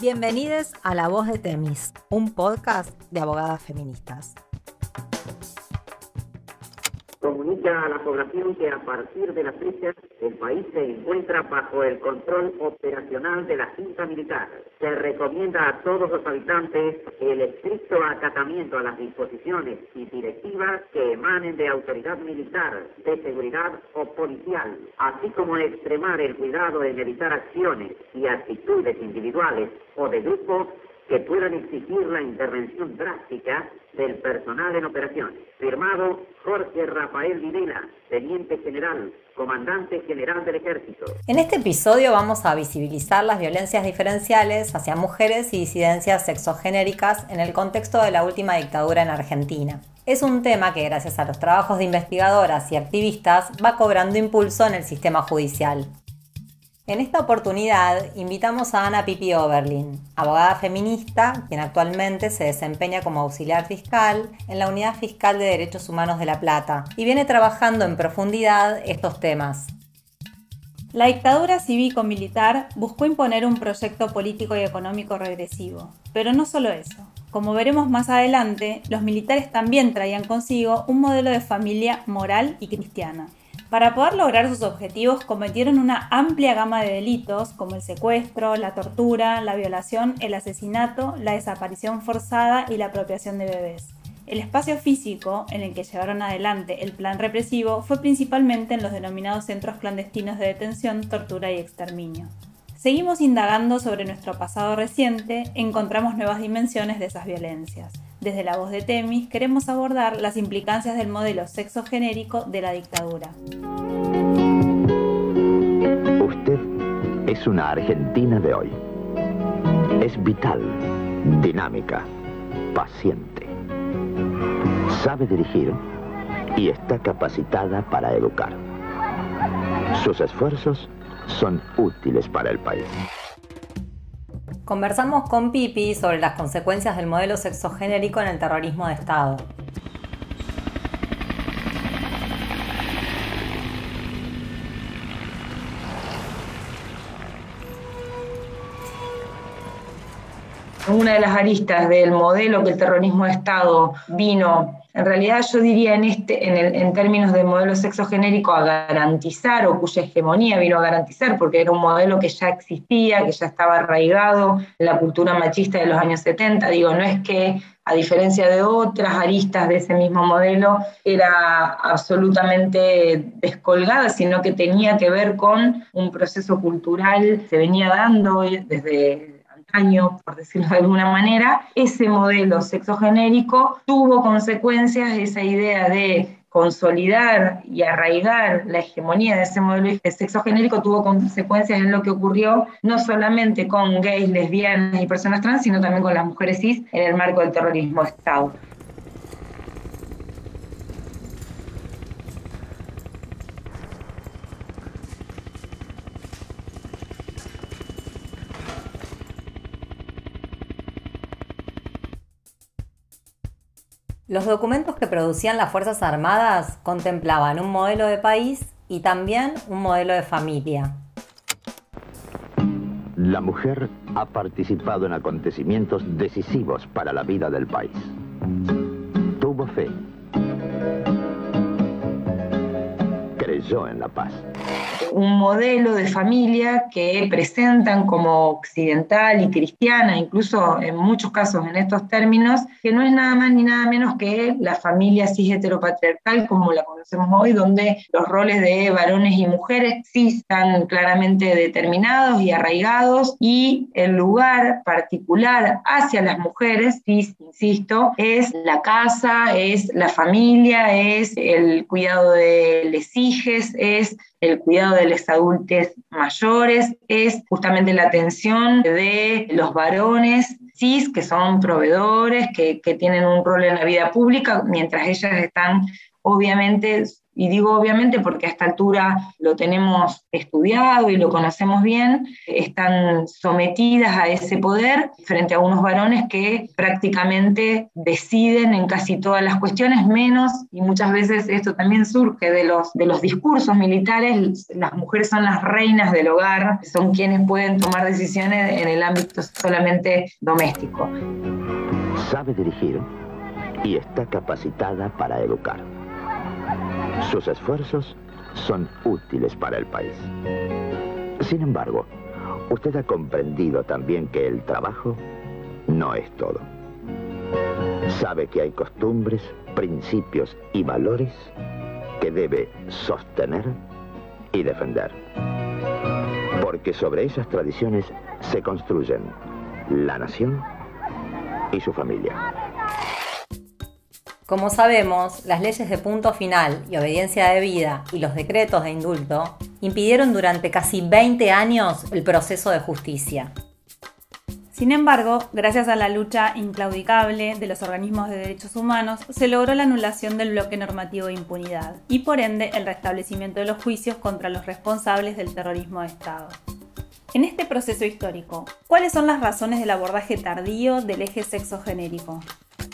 Bienvenidos a La Voz de Temis, un podcast de abogadas feministas comunica a la población que a partir de la fecha el país se encuentra bajo el control operacional de la Junta Militar. Se recomienda a todos los habitantes el estricto acatamiento a las disposiciones y directivas que emanen de autoridad militar, de seguridad o policial, así como extremar el cuidado en evitar acciones y actitudes individuales o de grupo que puedan exigir la intervención drástica del personal en operaciones. Firmado Jorge Rafael Videla, Teniente General, Comandante General del Ejército. En este episodio vamos a visibilizar las violencias diferenciales hacia mujeres y disidencias sexogenéricas en el contexto de la última dictadura en Argentina. Es un tema que gracias a los trabajos de investigadoras y activistas va cobrando impulso en el sistema judicial. En esta oportunidad invitamos a Ana Pipi Oberlin, abogada feminista, quien actualmente se desempeña como auxiliar fiscal en la Unidad Fiscal de Derechos Humanos de La Plata y viene trabajando en profundidad estos temas. La dictadura cívico-militar buscó imponer un proyecto político y económico regresivo, pero no solo eso. Como veremos más adelante, los militares también traían consigo un modelo de familia moral y cristiana. Para poder lograr sus objetivos cometieron una amplia gama de delitos como el secuestro, la tortura, la violación, el asesinato, la desaparición forzada y la apropiación de bebés. El espacio físico en el que llevaron adelante el plan represivo fue principalmente en los denominados centros clandestinos de detención, tortura y exterminio. Seguimos indagando sobre nuestro pasado reciente, encontramos nuevas dimensiones de esas violencias. Desde la voz de Temis queremos abordar las implicancias del modelo sexogenérico de la dictadura. Usted es una argentina de hoy. Es vital, dinámica, paciente. Sabe dirigir y está capacitada para educar. Sus esfuerzos son útiles para el país. Conversamos con Pipi sobre las consecuencias del modelo sexogenérico en el terrorismo de Estado. Una de las aristas del modelo que el terrorismo de Estado vino en realidad yo diría en, este, en, en términos de modelo sexogenérico a garantizar o cuya hegemonía vino a garantizar porque era un modelo que ya existía, que ya estaba arraigado en la cultura machista de los años 70. Digo, no es que a diferencia de otras aristas de ese mismo modelo, era absolutamente descolgada, sino que tenía que ver con un proceso cultural que se venía dando desde año, por decirlo de alguna manera, ese modelo sexogenérico tuvo consecuencias, esa idea de consolidar y arraigar la hegemonía de ese modelo sexogenérico tuvo consecuencias en lo que ocurrió no solamente con gays, lesbianas y personas trans, sino también con las mujeres cis en el marco del terrorismo de Estado. Los documentos que producían las Fuerzas Armadas contemplaban un modelo de país y también un modelo de familia. La mujer ha participado en acontecimientos decisivos para la vida del país. Tuvo fe. Creyó en la paz un modelo de familia que presentan como occidental y cristiana, incluso en muchos casos en estos términos, que no es nada más ni nada menos que la familia cis heteropatriarcal como la conocemos hoy, donde los roles de varones y mujeres sí están claramente determinados y arraigados y el lugar particular hacia las mujeres, cis, insisto, es la casa, es la familia, es el cuidado de les hijes, es el cuidado de los adultos mayores, es justamente la atención de los varones cis, que son proveedores, que, que tienen un rol en la vida pública, mientras ellas están obviamente y digo obviamente porque a esta altura lo tenemos estudiado y lo conocemos bien, están sometidas a ese poder frente a unos varones que prácticamente deciden en casi todas las cuestiones, menos, y muchas veces esto también surge de los, de los discursos militares, las mujeres son las reinas del hogar, son quienes pueden tomar decisiones en el ámbito solamente doméstico. Sabe dirigir y está capacitada para educar. Sus esfuerzos son útiles para el país. Sin embargo, usted ha comprendido también que el trabajo no es todo. Sabe que hay costumbres, principios y valores que debe sostener y defender. Porque sobre esas tradiciones se construyen la nación y su familia. Como sabemos, las leyes de punto final y obediencia de vida y los decretos de indulto impidieron durante casi 20 años el proceso de justicia. Sin embargo, gracias a la lucha inclaudicable de los organismos de derechos humanos, se logró la anulación del bloque normativo de impunidad y por ende el restablecimiento de los juicios contra los responsables del terrorismo de Estado. En este proceso histórico, ¿cuáles son las razones del abordaje tardío del eje sexogenérico?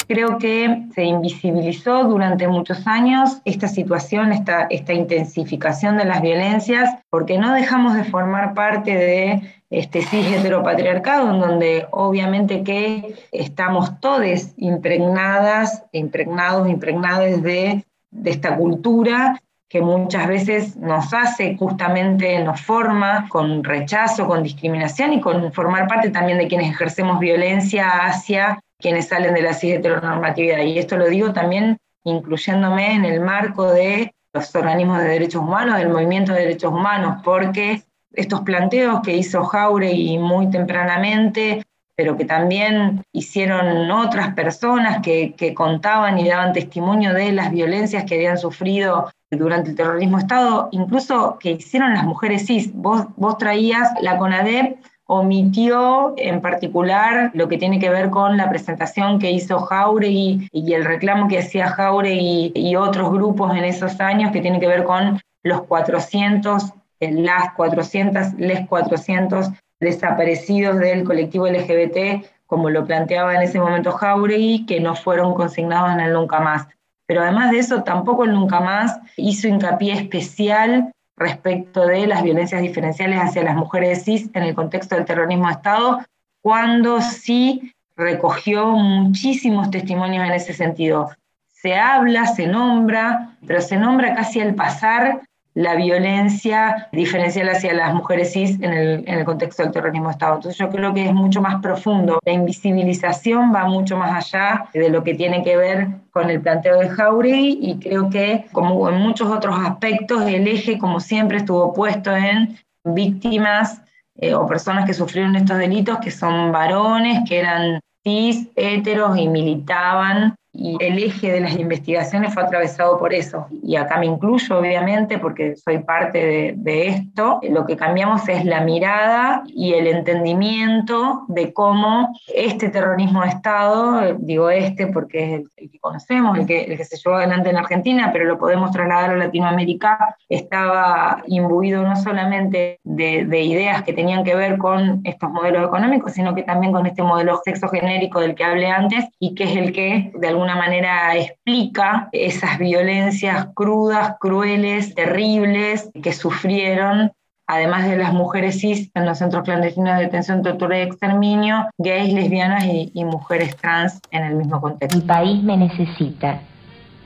Creo que se invisibilizó durante muchos años esta situación, esta, intensificación de las violencias, porque no dejamos de formar parte de este cis heteropatriarcado, en donde obviamente que estamos todos impregnadas, impregnados, impregnadas de, de esta cultura que muchas veces nos hace justamente, nos forma con rechazo, con discriminación y con formar parte también de quienes ejercemos violencia hacia quienes salen de la cis heteronormatividad. Y esto lo digo también incluyéndome en el marco de los organismos de derechos humanos, del movimiento de derechos humanos, porque estos planteos que hizo Jauregui muy tempranamente, pero que también hicieron otras personas que, contaban y daban testimonio de las violencias que habían sufrido durante el terrorismo Estado, incluso que hicieron las mujeres cis. Vos, vos traías la CONADEP omitió en particular lo que tiene que ver con la presentación que hizo Jauregui y el reclamo que hacía Jauregui y otros grupos en esos años que tiene que ver con los 400, las 400, les 400 desaparecidos del colectivo LGBT, como lo planteaba en ese momento Jauregui, que no fueron consignados en el Nunca Más. Pero además de eso, tampoco el Nunca Más hizo hincapié especial respecto de las violencias diferenciales hacia las mujeres cis en el contexto del terrorismo de Estado, cuando sí recogió muchísimos testimonios en ese sentido. Se habla, se nombra, pero se nombra casi al pasar la violencia diferencial hacia las mujeres cis en el, contexto del terrorismo de Estado. Entonces yo creo que es mucho más profundo. La invisibilización va mucho más allá de lo que tiene que ver con el planteo de Jauregui y creo que, como en muchos otros aspectos, el eje, como siempre, estuvo puesto en víctimas eh, o personas que sufrieron estos delitos, que son varones, que eran cis, heteros y militaban y el eje de las investigaciones fue atravesado por eso. Y acá me incluyo, obviamente, porque soy parte de, esto. Lo que cambiamos es la mirada y el entendimiento de cómo este terrorismo de Estado, digo este porque es el, que conocemos, el que, se llevó adelante en Argentina, pero lo podemos trasladar a Latinoamérica, estaba imbuido no solamente de, de ideas que tenían que ver con estos modelos económicos, sino que también con este modelo sexogenérico del que hablé antes y que es el que de alguna alguna manera explica esas violencias crudas, crueles, terribles que sufrieron además de las mujeres cis en los centros clandestinos de detención, tortura y exterminio, gays, lesbianas y, y, mujeres trans en el mismo contexto. Mi país me necesita.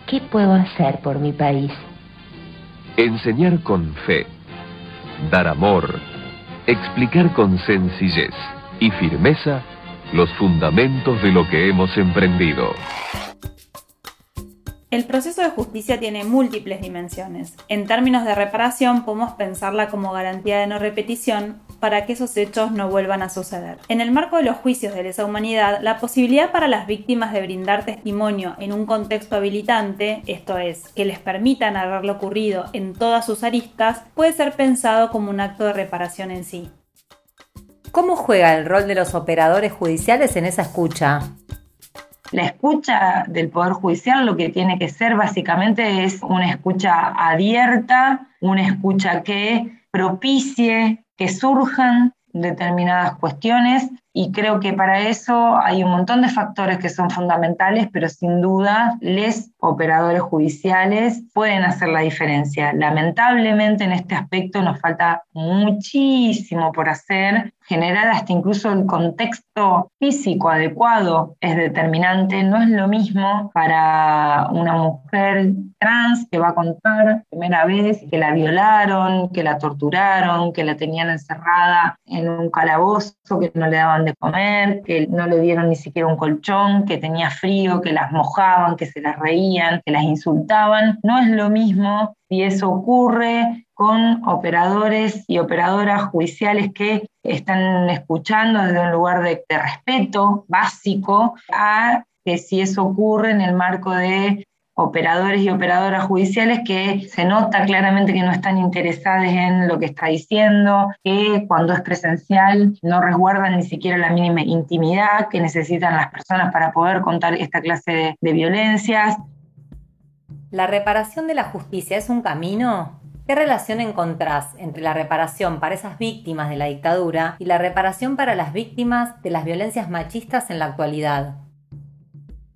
¿Qué puedo hacer por mi país? Enseñar con fe, dar amor, explicar con sencillez y firmeza los fundamentos de lo que hemos emprendido. El proceso de justicia tiene múltiples dimensiones. En términos de reparación, podemos pensarla como garantía de no repetición para que esos hechos no vuelvan a suceder. En el marco de los juicios de lesa humanidad, la posibilidad para las víctimas de brindar testimonio en un contexto habilitante, esto es, que les permita narrar lo ocurrido en todas sus aristas, puede ser pensado como un acto de reparación en sí. ¿Cómo juega el rol de los operadores judiciales en esa escucha? La escucha del Poder Judicial lo que tiene que ser básicamente es una escucha abierta, una escucha que propicie que surjan determinadas cuestiones y creo que para eso hay un montón de factores que son fundamentales, pero sin duda les operadores judiciales pueden hacer la diferencia. Lamentablemente en este aspecto nos falta muchísimo por hacer. Generar hasta incluso el contexto físico adecuado es determinante. No es lo mismo para una mujer trans que va a contar primera vez que la violaron, que la torturaron, que la tenían encerrada en un calabozo, que no le daban de comer, que no le dieron ni siquiera un colchón, que tenía frío, que las mojaban, que se las reían, que las insultaban. No es lo mismo si eso ocurre con operadores y operadoras judiciales que están escuchando desde un lugar de, respeto básico a que si eso ocurre en el marco de operadores y operadoras judiciales que se nota claramente que no están interesados en lo que está diciendo, que cuando es presencial no resguardan ni siquiera la mínima intimidad que necesitan las personas para poder contar esta clase de violencias. ¿La reparación de la justicia es un camino? ¿Qué relación encontrás entre la reparación para esas víctimas de la dictadura y la reparación para las víctimas de las violencias machistas en la actualidad?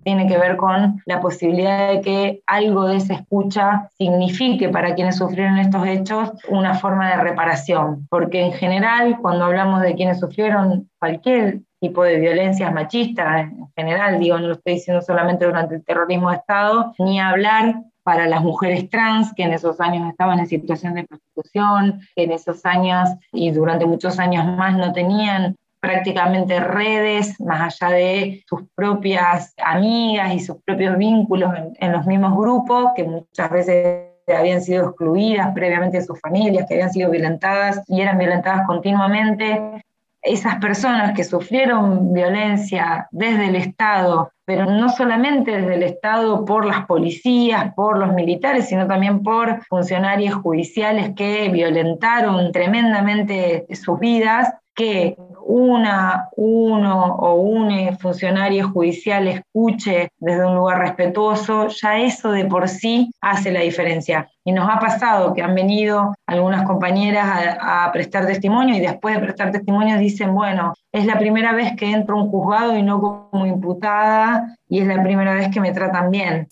tiene que ver con la posibilidad de que algo de esa escucha signifique para quienes sufrieron estos hechos una forma de reparación, porque en general cuando hablamos de quienes sufrieron cualquier tipo de violencias machistas, en general, digo, no lo estoy diciendo solamente durante el terrorismo de Estado, ni hablar para las mujeres trans que en esos años estaban en situación de prostitución, que en esos años y durante muchos años más no tenían prácticamente redes, más allá de sus propias amigas y sus propios vínculos en, los mismos grupos, que muchas veces habían sido excluidas previamente de sus familias, que habían sido violentadas y eran violentadas continuamente. Esas personas que sufrieron violencia desde el Estado, pero no solamente desde el Estado por las policías, por los militares, sino también por funcionarios judiciales que violentaron tremendamente sus vidas, que una, uno o un funcionario judicial escuche desde un lugar respetuoso, ya eso de por sí hace la diferencia. Y nos ha pasado que han venido algunas compañeras a, a, prestar testimonio y después de prestar testimonio dicen, bueno, es la primera vez que entro a un juzgado y no como imputada y es la primera vez que me tratan bien.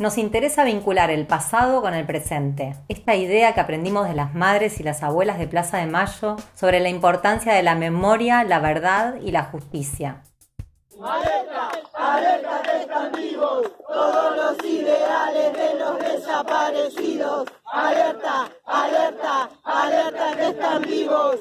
Nos interesa vincular el pasado con el presente. Esta idea que aprendimos de las madres y las abuelas de Plaza de Mayo sobre la importancia de la memoria, la verdad y la justicia. Alerta, alerta que están vivos todos los ideales de los desaparecidos. Alerta, alerta, alerta que están vivos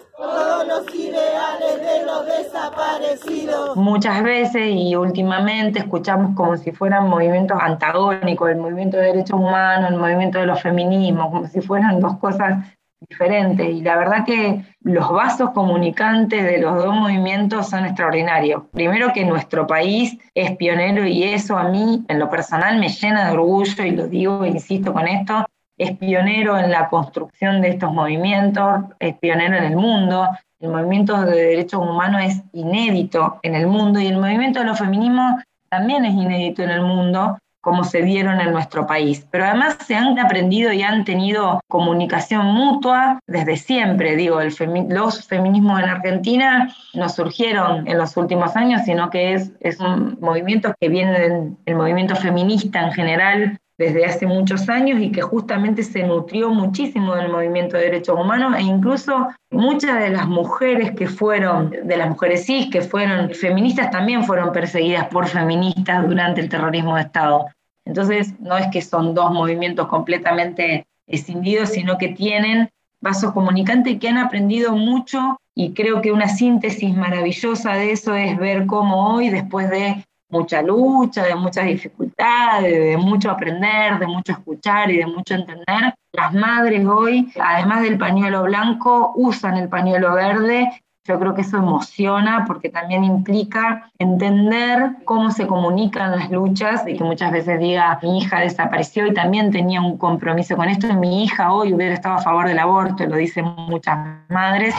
Muchas veces y últimamente escuchamos como si fueran movimientos antagónicos, el movimiento de derechos humanos, el movimiento de los feminismos, como si fueran dos cosas diferente. Y la verdad que los vasos comunicantes de los dos movimientos son extraordinarios. Primero que nuestro país es pionero y eso a mí en lo personal me llena de orgullo y lo digo e insisto con esto. Es pionero en la construcción de estos movimientos, es pionero en el mundo. El movimiento de derechos humanos es inédito en el mundo y el movimiento de los feminismos también es inédito en el mundo como se dieron en nuestro país. Pero además se han aprendido y han tenido comunicación mutua desde siempre. Digo, el los feminismos en Argentina no surgieron en los últimos años, sino que es, es un movimiento que viene del movimiento feminista en general desde hace muchos años y que justamente se nutrió muchísimo del movimiento de derechos humanos e incluso muchas de las mujeres que fueron, de las mujeres cis que fueron feministas también fueron perseguidas por feministas durante el terrorismo de Estado. Entonces no es que son dos movimientos completamente escindidos, sino que tienen vasos comunicantes que han aprendido mucho y creo que una síntesis maravillosa de eso es ver cómo hoy, después de mucha lucha, de muchas dificultades, de mucho aprender, de mucho escuchar y de mucho entender. Las madres hoy, además del pañuelo blanco, usan el pañuelo verde. Yo creo que eso emociona porque también implica entender cómo se comunican las luchas y que muchas veces diga, mi hija desapareció y también tenía un compromiso con esto, mi hija hoy hubiera estado a favor del aborto, lo dicen muchas madres.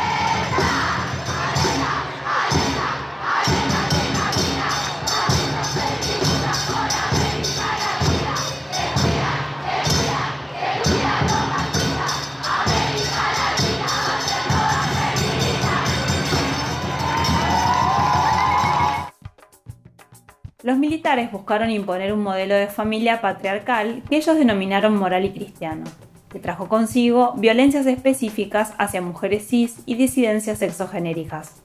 Los militares buscaron imponer un modelo de familia patriarcal que ellos denominaron moral y cristiano, que trajo consigo violencias específicas hacia mujeres cis y disidencias sexogenéricas.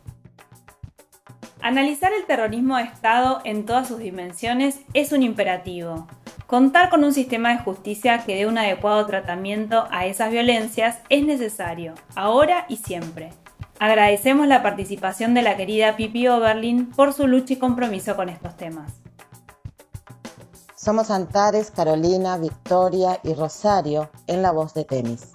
Analizar el terrorismo de Estado en todas sus dimensiones es un imperativo. Contar con un sistema de justicia que dé un adecuado tratamiento a esas violencias es necesario, ahora y siempre. Agradecemos la participación de la querida Pipi Oberlin por su lucha y compromiso con estos temas. Somos Antares, Carolina, Victoria y Rosario en La Voz de Temis.